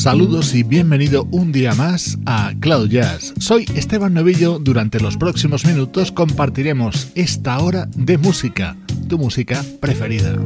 Saludos y bienvenido un día más a Cloud Jazz. Soy Esteban Novillo. Durante los próximos minutos compartiremos esta hora de música, tu música preferida.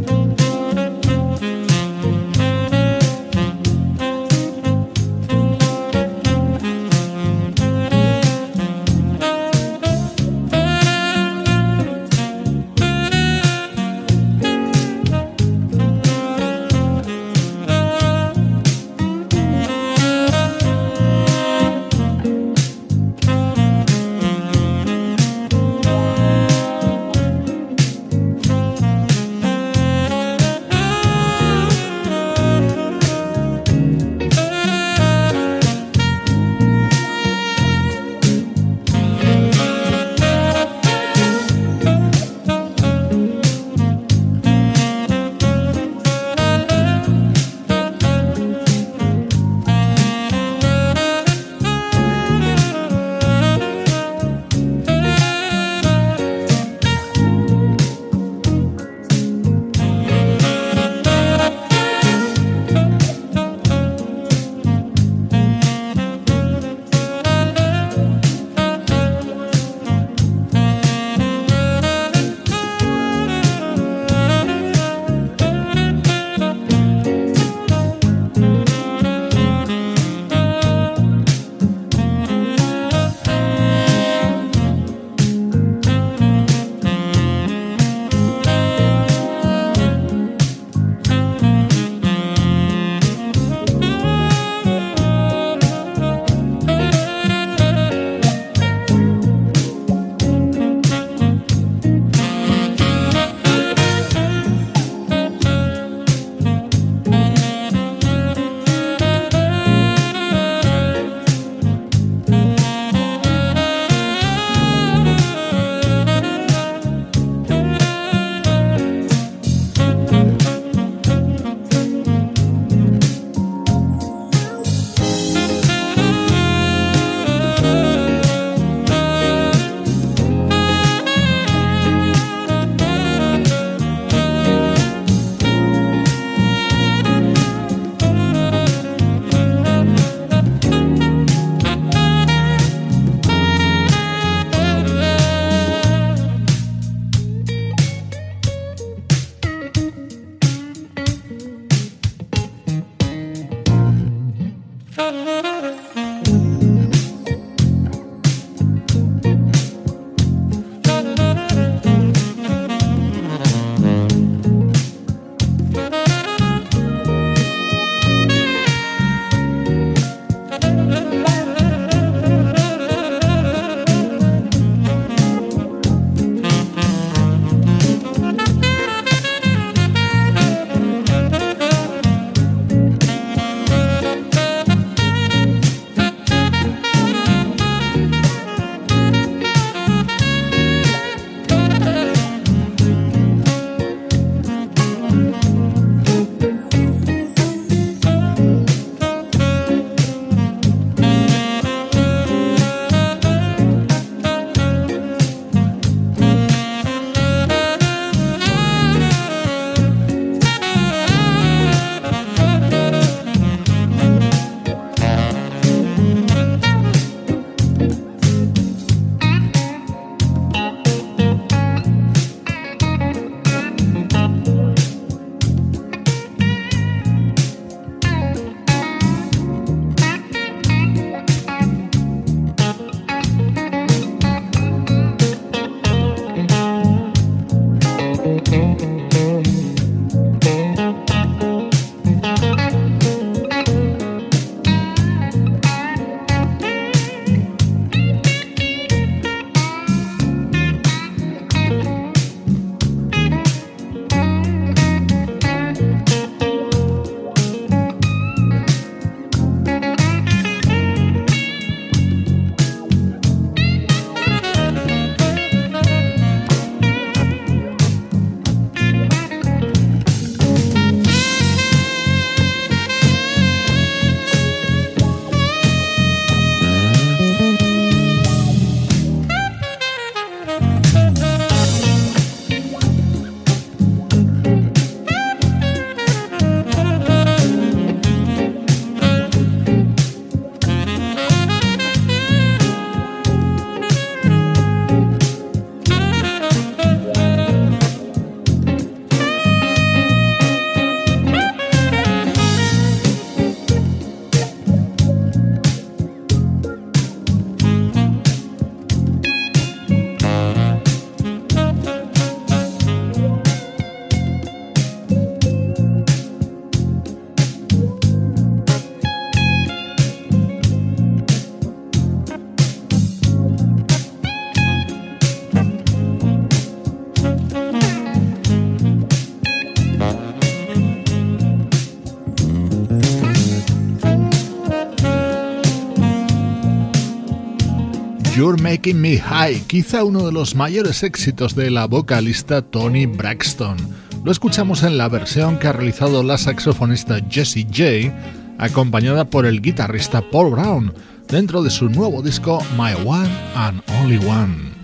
You're Making Me High, quizá uno de los mayores éxitos de la vocalista Tony Braxton. Lo escuchamos en la versión que ha realizado la saxofonista Jessie J, acompañada por el guitarrista Paul Brown, dentro de su nuevo disco My One and Only One.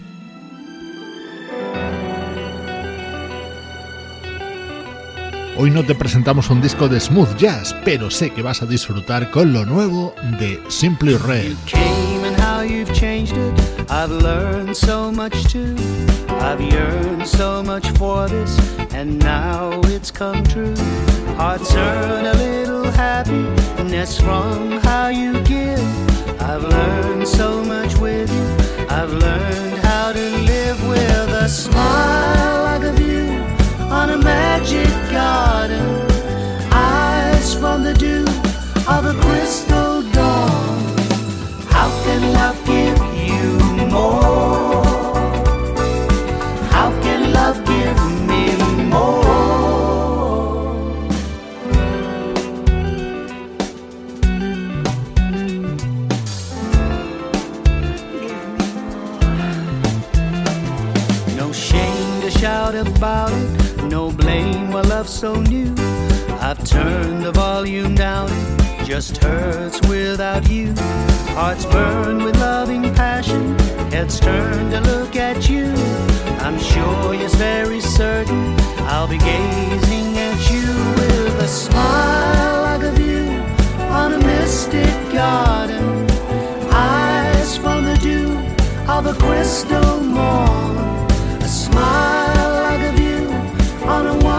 Hoy no te presentamos un disco de smooth jazz, pero sé que vas a disfrutar con lo nuevo de Simply Red. You've changed it. I've learned so much too. I've yearned so much for this, and now it's come true. Hearts earn a little happiness from how you give. I've learned so much with you. I've learned how to live with a smile like a view on a magic garden. Eyes from the dew of a crystal love's so new. I've turned the volume down, it just hurts without you. Hearts burn with loving passion, heads turn to look at you. I'm sure, yes, very certain, I'll be gazing at you with a smile like a view on a mystic garden. Eyes from the dew of a crystal morn. A smile like a view on a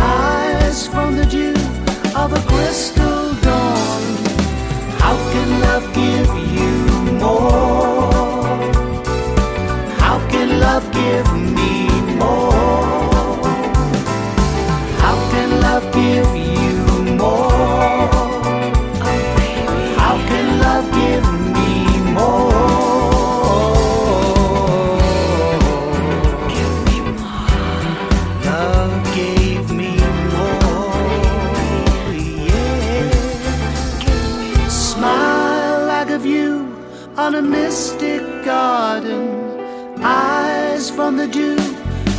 Eyes from the dew of a crystal dawn. How can love give on a mystic garden. Eyes from the dew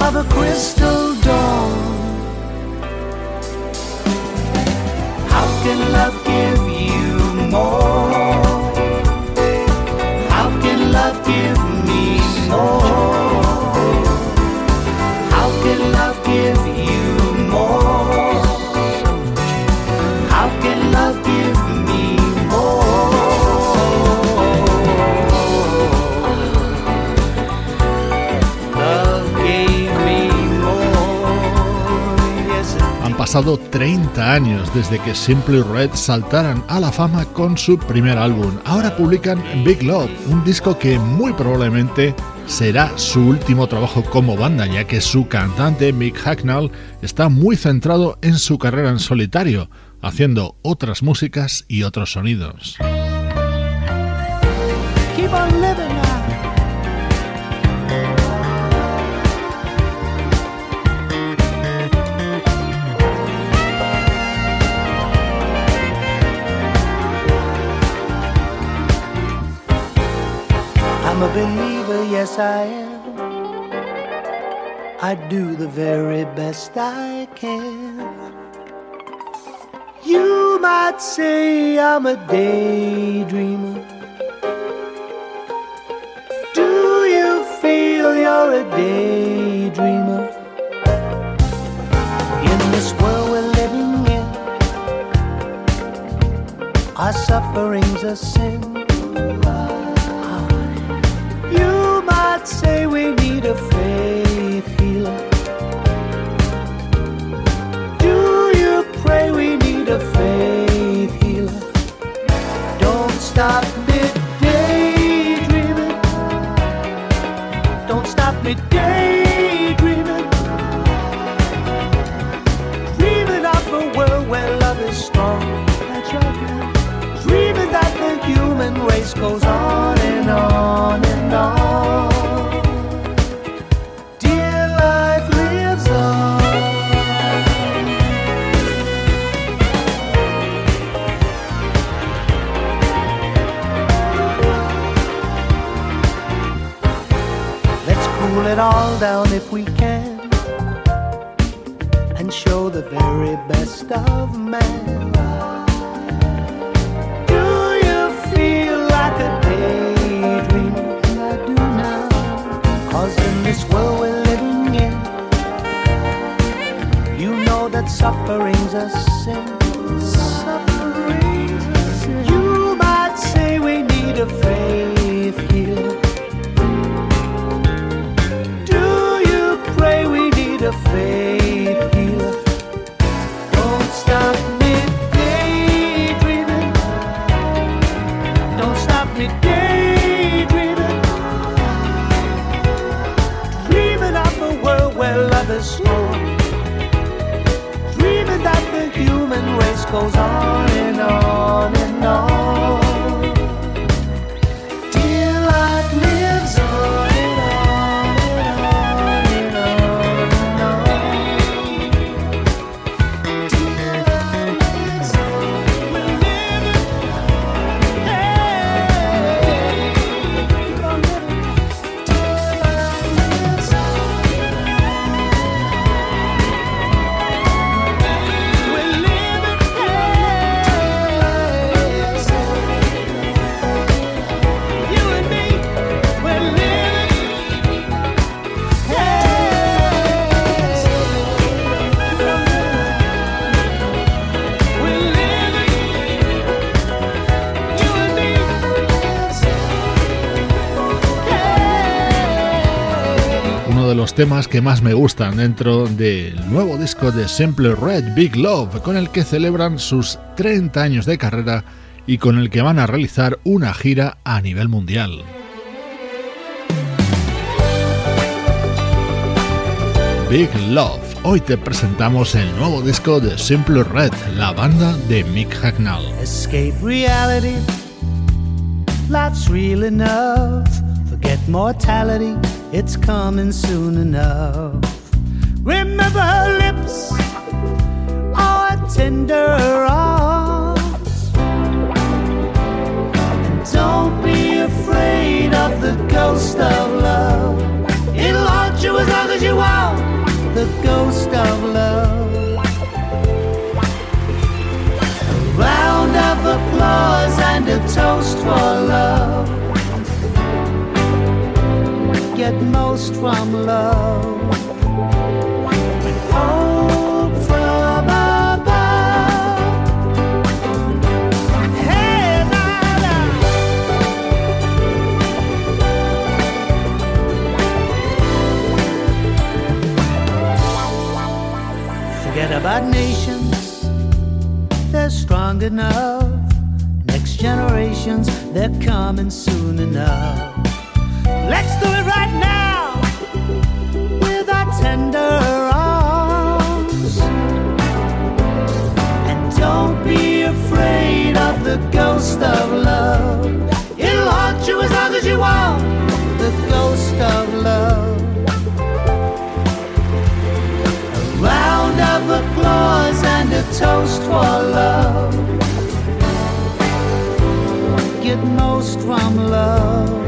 of a crystal dawn. How can love give you more? Pasado 30 años desde que Simply Red saltaran a la fama con su primer álbum. Ahora publican Big Love, un disco que muy probablemente será su último trabajo como banda, ya que su cantante Mick Hacknell está muy centrado en su carrera en solitario, haciendo otras músicas y otros sonidos. I'm a believer, yes I am. I do the very best I can. You might say I'm a daydreamer. Do you feel you're a daydreamer? In this world we're living in, our suffering's a sin. Say we need a faith healer. Temas que más me gustan dentro del nuevo disco de Simple Red Big Love, con el que celebran sus 30 años de carrera y con el que van a realizar una gira a nivel mundial. Big Love. Hoy te presentamos el nuevo disco de Simple Red, la banda de Mick Hacknall. Escape reality. Real enough. Forget mortality. It's coming soon enough. Remember her lips. Our tender arms. And don't be afraid of the ghost of love. It'll haunt you as long as you want. The ghost of love. A round of applause and a toast for love. Get most from love. Hope from above. Hey. Forget about nations, they're strong enough. Next generations, they're coming soon enough. Let's do it right afraid of the ghost of love. It'll haunt you as long as you want the ghost of love. A round of applause and a toast for love. Get most from love.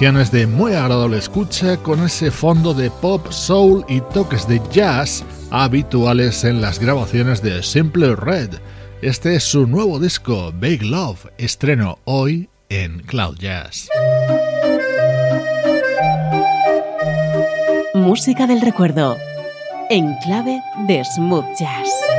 Composiciones de muy agradable escucha con ese fondo de pop, soul y toques de jazz habituales en las grabaciones de Simple Red. Este es su nuevo disco, Big Love, estreno hoy en Cloud Jazz. Música del recuerdo, en clave de smooth jazz.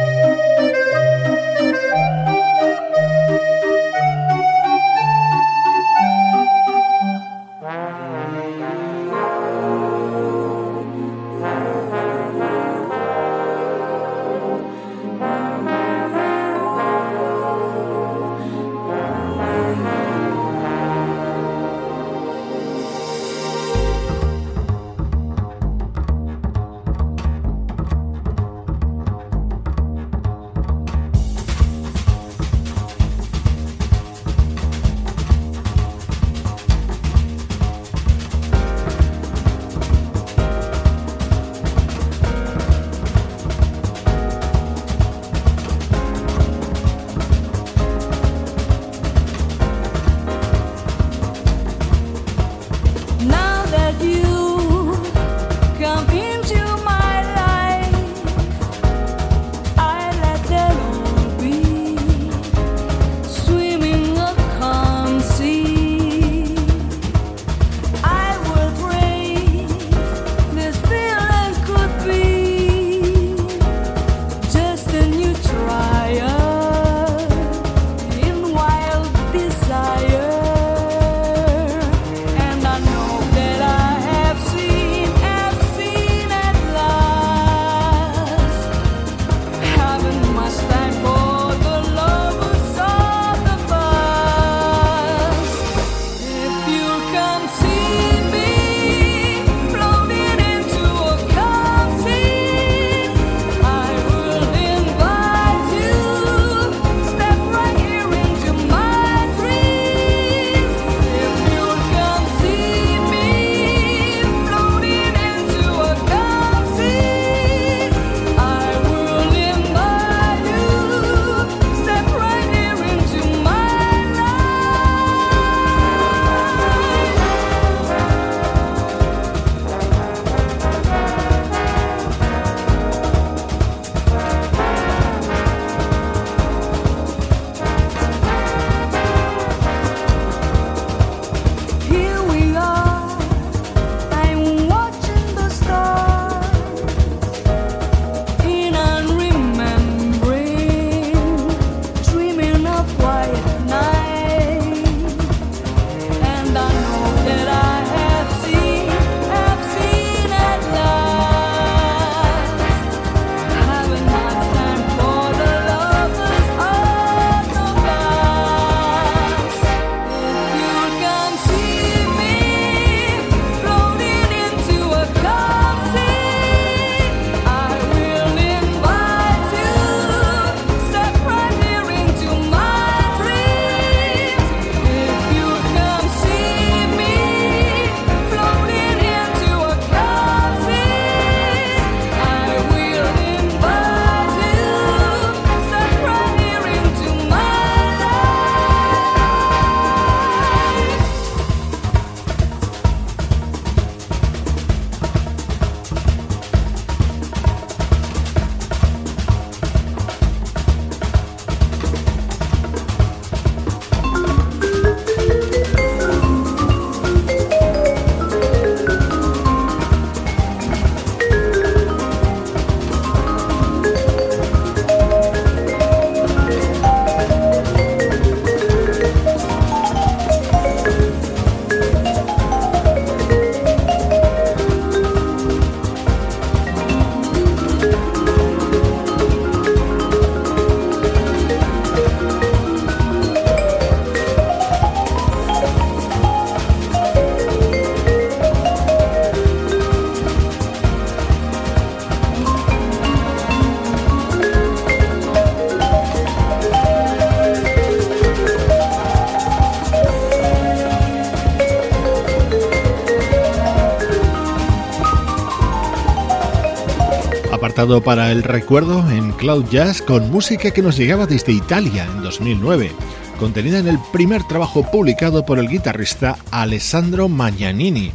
Para el recuerdo en Cloud Jazz con música que nos llegaba desde Italia en 2009, contenida en el primer trabajo publicado por el guitarrista Alessandro Magnanini,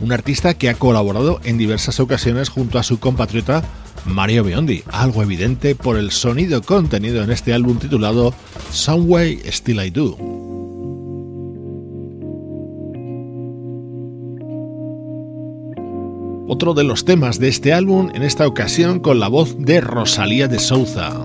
un artista que ha colaborado en diversas ocasiones junto a su compatriota Mario Biondi, algo evidente por el sonido contenido en este álbum titulado Some Way Still I Do. Otro de los temas de este álbum, en esta ocasión con la voz de Rosalía de Souza.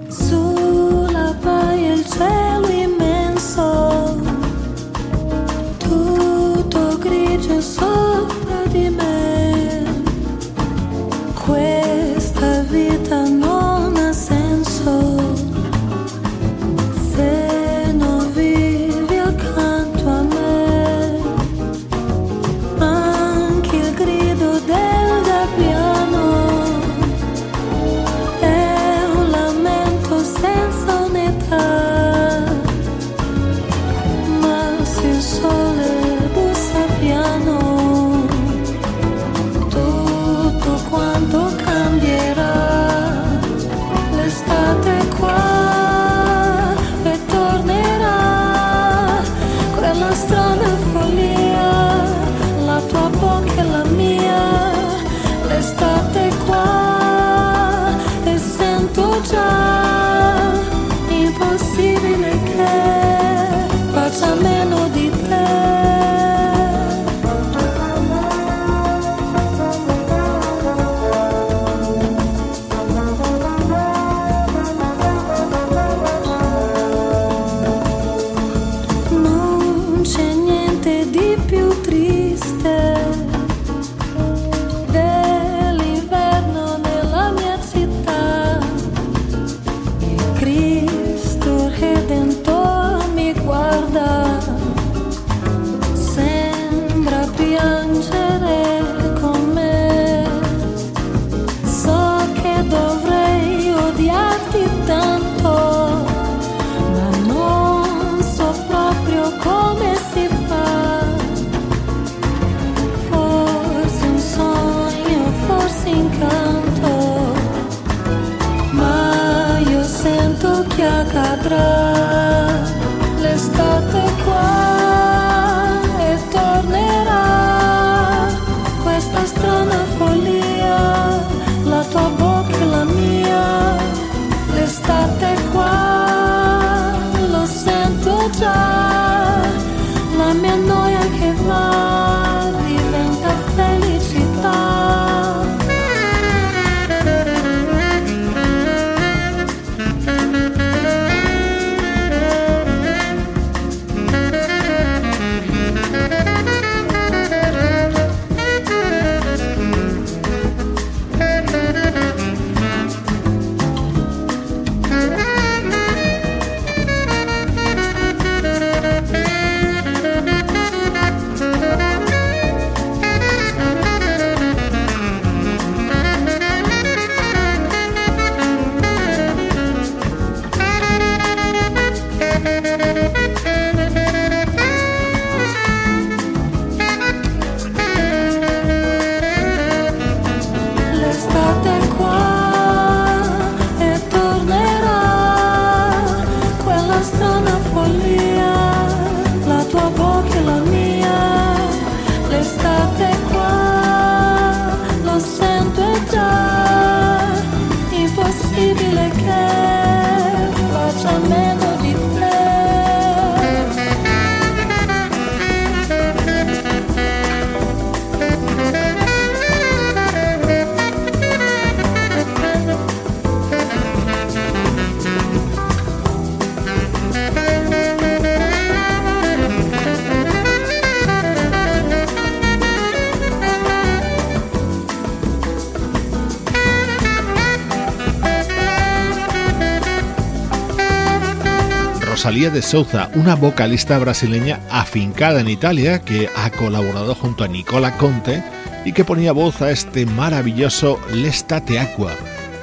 De Souza, una vocalista brasileña afincada en Italia que ha colaborado junto a Nicola Conte y que ponía voz a este maravilloso L'estate Aqua,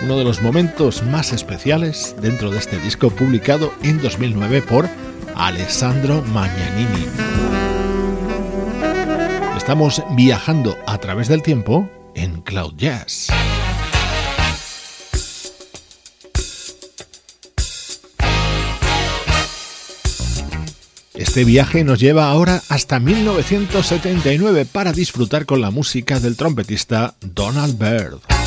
uno de los momentos más especiales dentro de este disco publicado en 2009 por Alessandro Magnanini. Estamos viajando a través del tiempo en Cloud Jazz. Este viaje nos lleva ahora hasta 1979 para disfrutar con la música del trompetista Donald Byrd.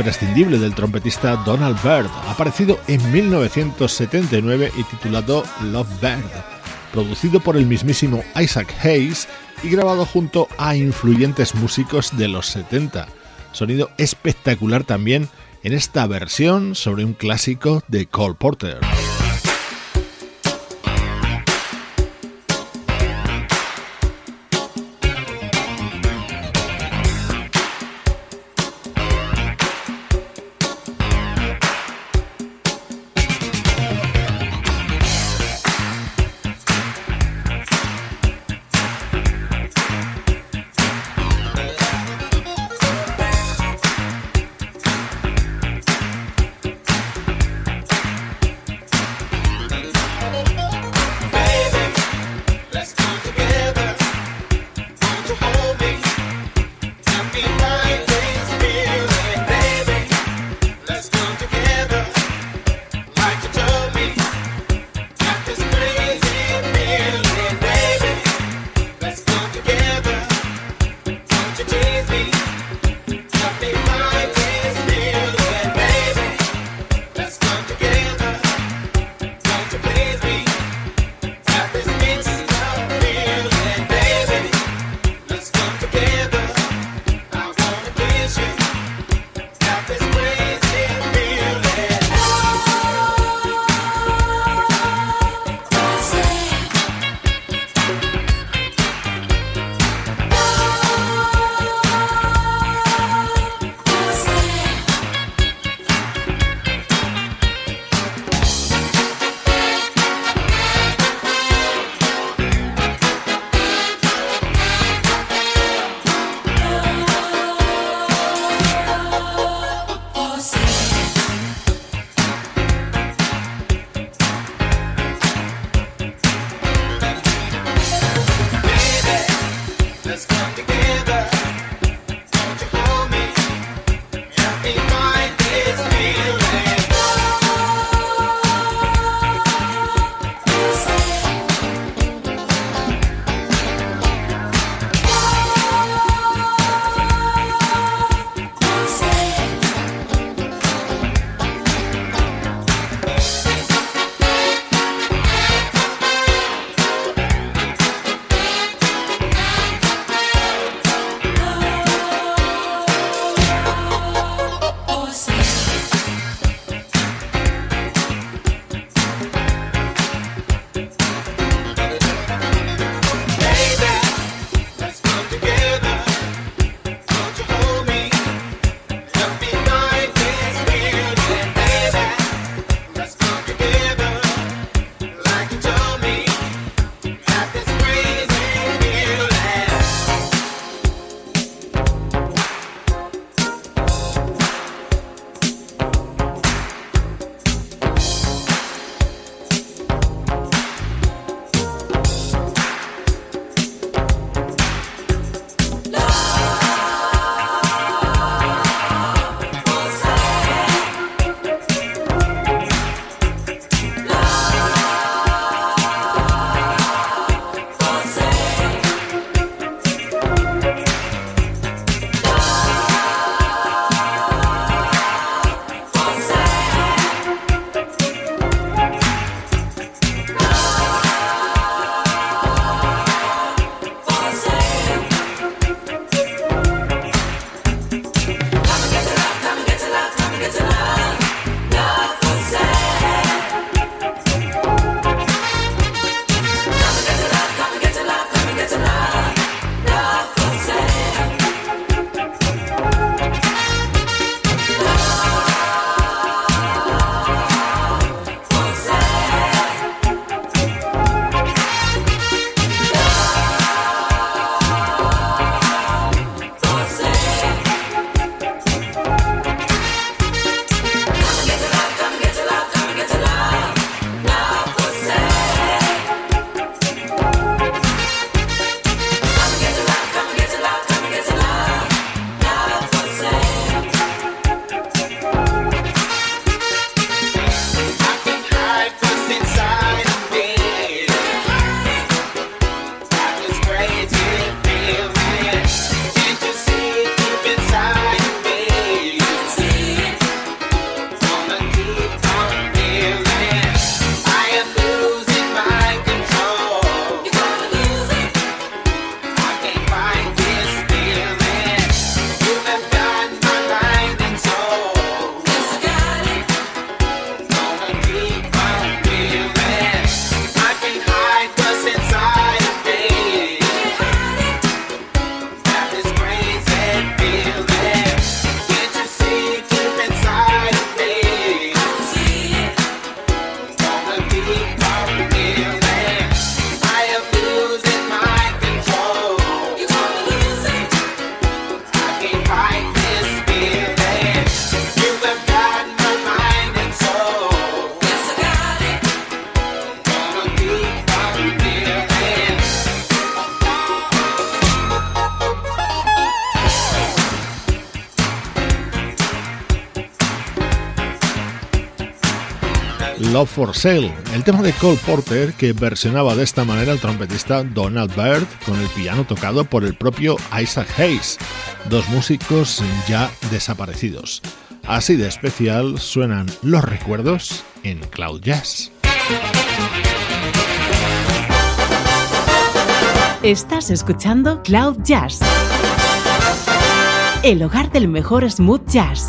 Imprescindible del trompetista Donald Byrd, aparecido en 1979 y titulado Love Bird, producido por el mismísimo Isaac Hayes y grabado junto a influyentes músicos de los 70. Sonido espectacular también en esta versión sobre un clásico de Cole Porter. For Sale, el tema de Cole Porter que versionaba de esta manera el trompetista Donald Byrd con el piano tocado por el propio Isaac Hayes, dos músicos ya desaparecidos. Así de especial suenan los recuerdos en Cloud Jazz. Estás escuchando Cloud Jazz, el hogar del mejor smooth jazz.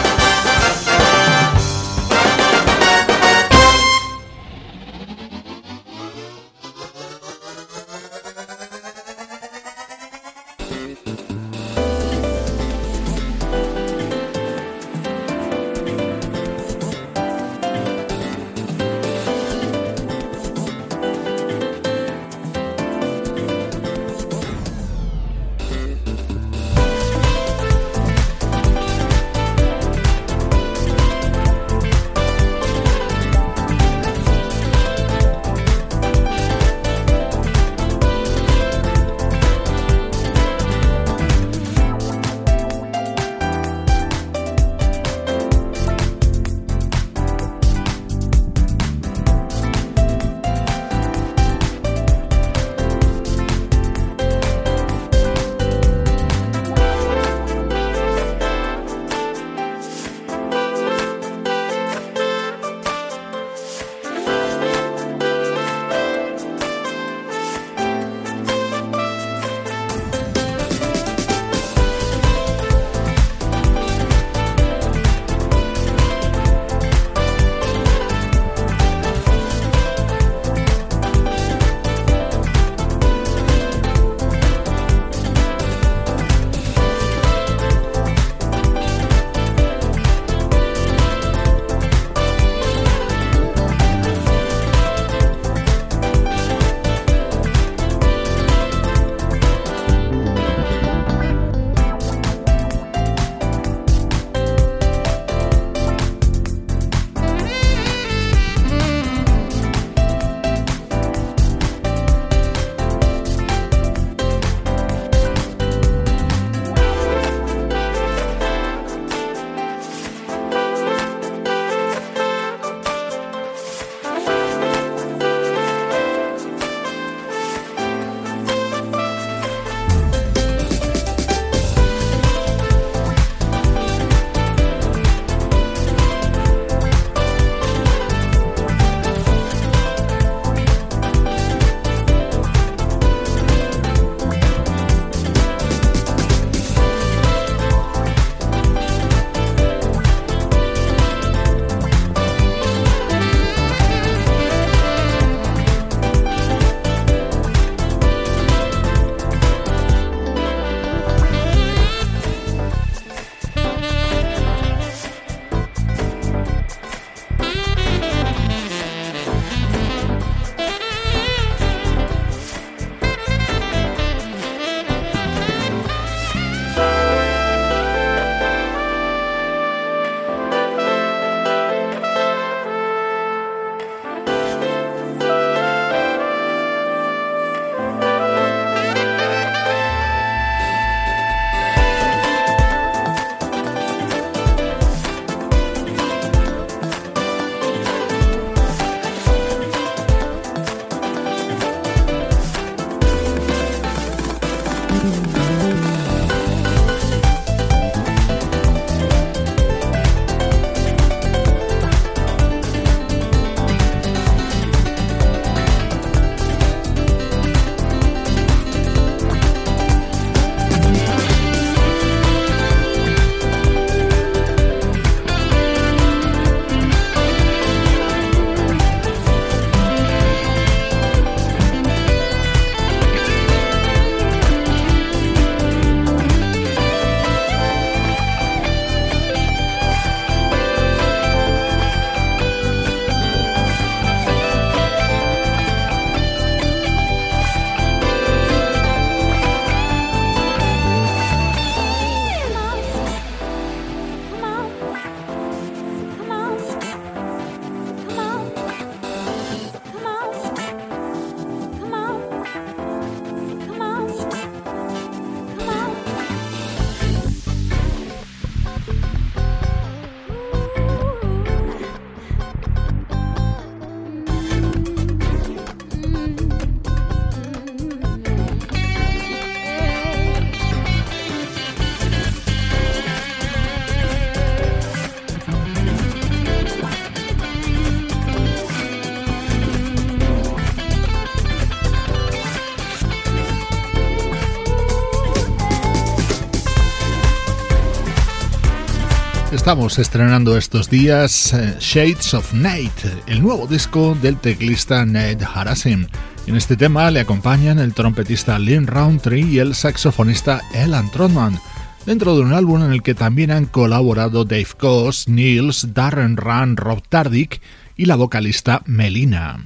Estamos estrenando estos días eh, Shades of Nate, el nuevo disco del teclista Nate Harasim. En este tema le acompañan el trompetista Lynn Roundtree y el saxofonista Elan Trotman, dentro de un álbum en el que también han colaborado Dave Coase, Niels, Darren Run, Rob Tardick y la vocalista Melina.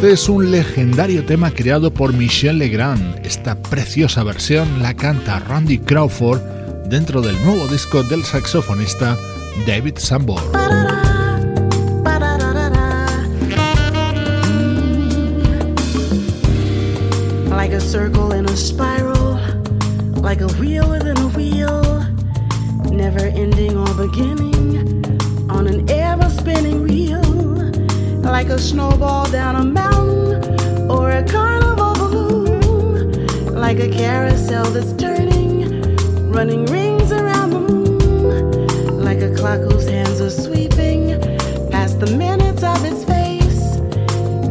Este es un legendario tema creado por Michel Legrand. Esta preciosa versión la canta Randy Crawford dentro del nuevo disco del saxofonista David Sanborn. Like a circle in a spiral, like a wheel within a wheel, never ending or beginning on an ever spinning wheel. Like a snowball down a mountain or a carnival balloon, like a carousel that's turning, running rings around the moon, like a clock whose hands are sweeping past the minutes of its face,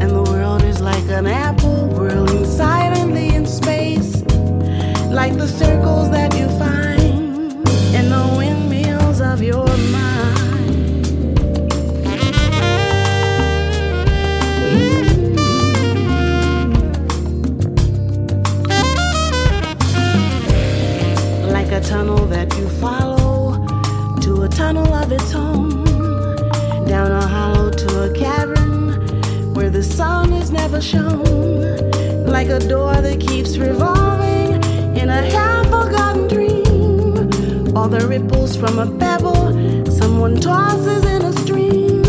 and the world is like an apple whirling silently in space, like the circles that tunnel that you follow to a tunnel of its own, down a hollow to a cavern where the sun is never shown, like a door that keeps revolving in a half forgotten dream, or the ripples from a pebble someone tosses in a stream,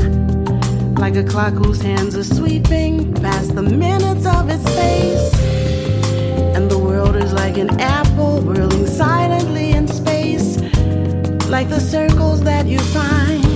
like a clock whose hands are sweeping past the minutes of its face. And the world is like an apple like the circles that you find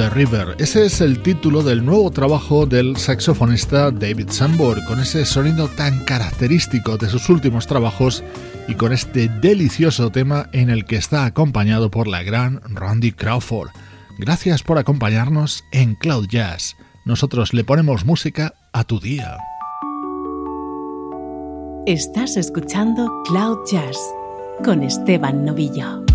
the River. Ese es el título del nuevo trabajo del saxofonista David Sanborn, con ese sonido tan característico de sus últimos trabajos y con este delicioso tema en el que está acompañado por la gran Randy Crawford. Gracias por acompañarnos en Cloud Jazz. Nosotros le ponemos música a tu día. Estás escuchando Cloud Jazz con Esteban Novillo.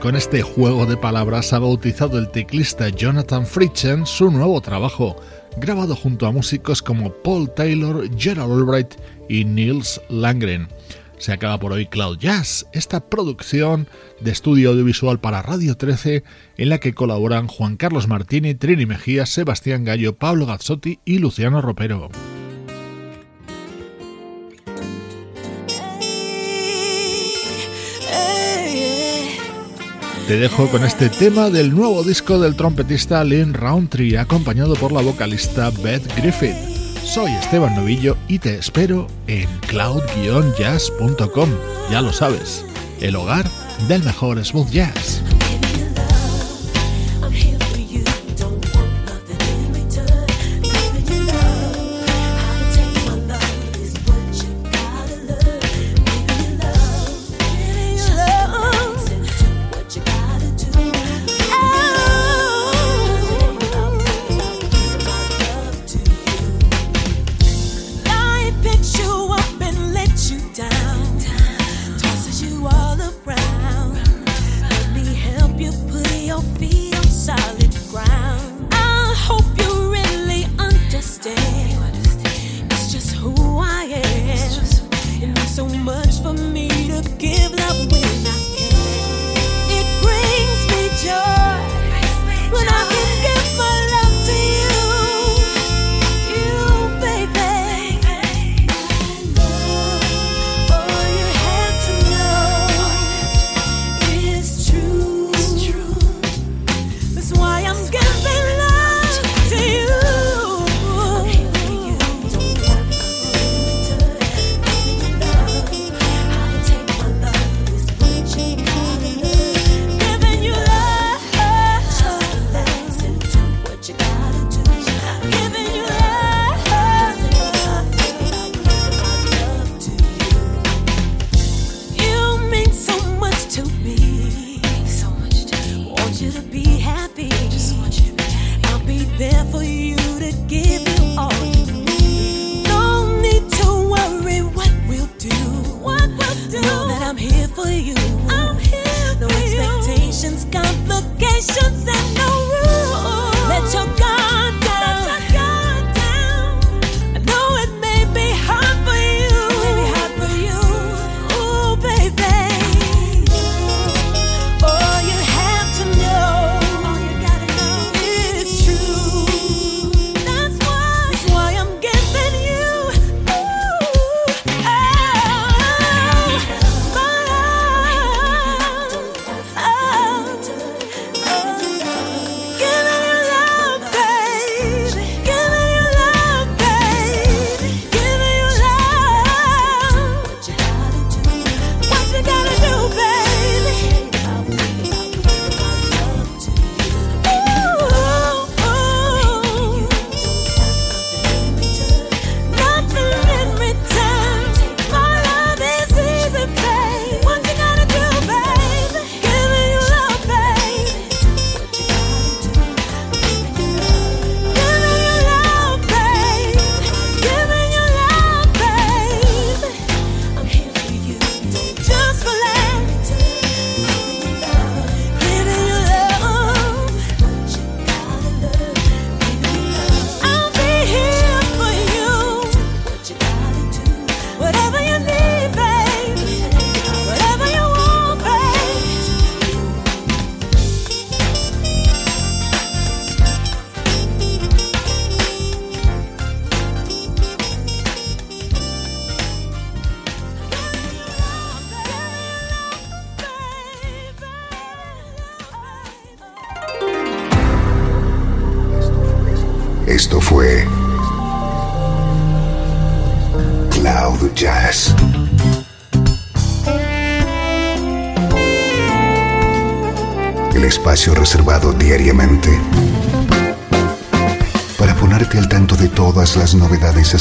Con este juego de palabras ha bautizado el teclista Jonathan Fritchen su nuevo trabajo, grabado junto a músicos como Paul Taylor, Gerald Albright y Niels Langren. Se acaba por hoy Cloud Jazz, esta producción de estudio audiovisual para Radio 13 en la que colaboran Juan Carlos Martini, Trini Mejía, Sebastián Gallo, Pablo Gazzotti y Luciano Ropero. Te dejo con este tema del nuevo disco del trompetista Lynn Roundtree, acompañado por la vocalista Beth Griffith. Soy Esteban Novillo y te espero en cloud-jazz.com. Ya lo sabes, el hogar del mejor smooth jazz.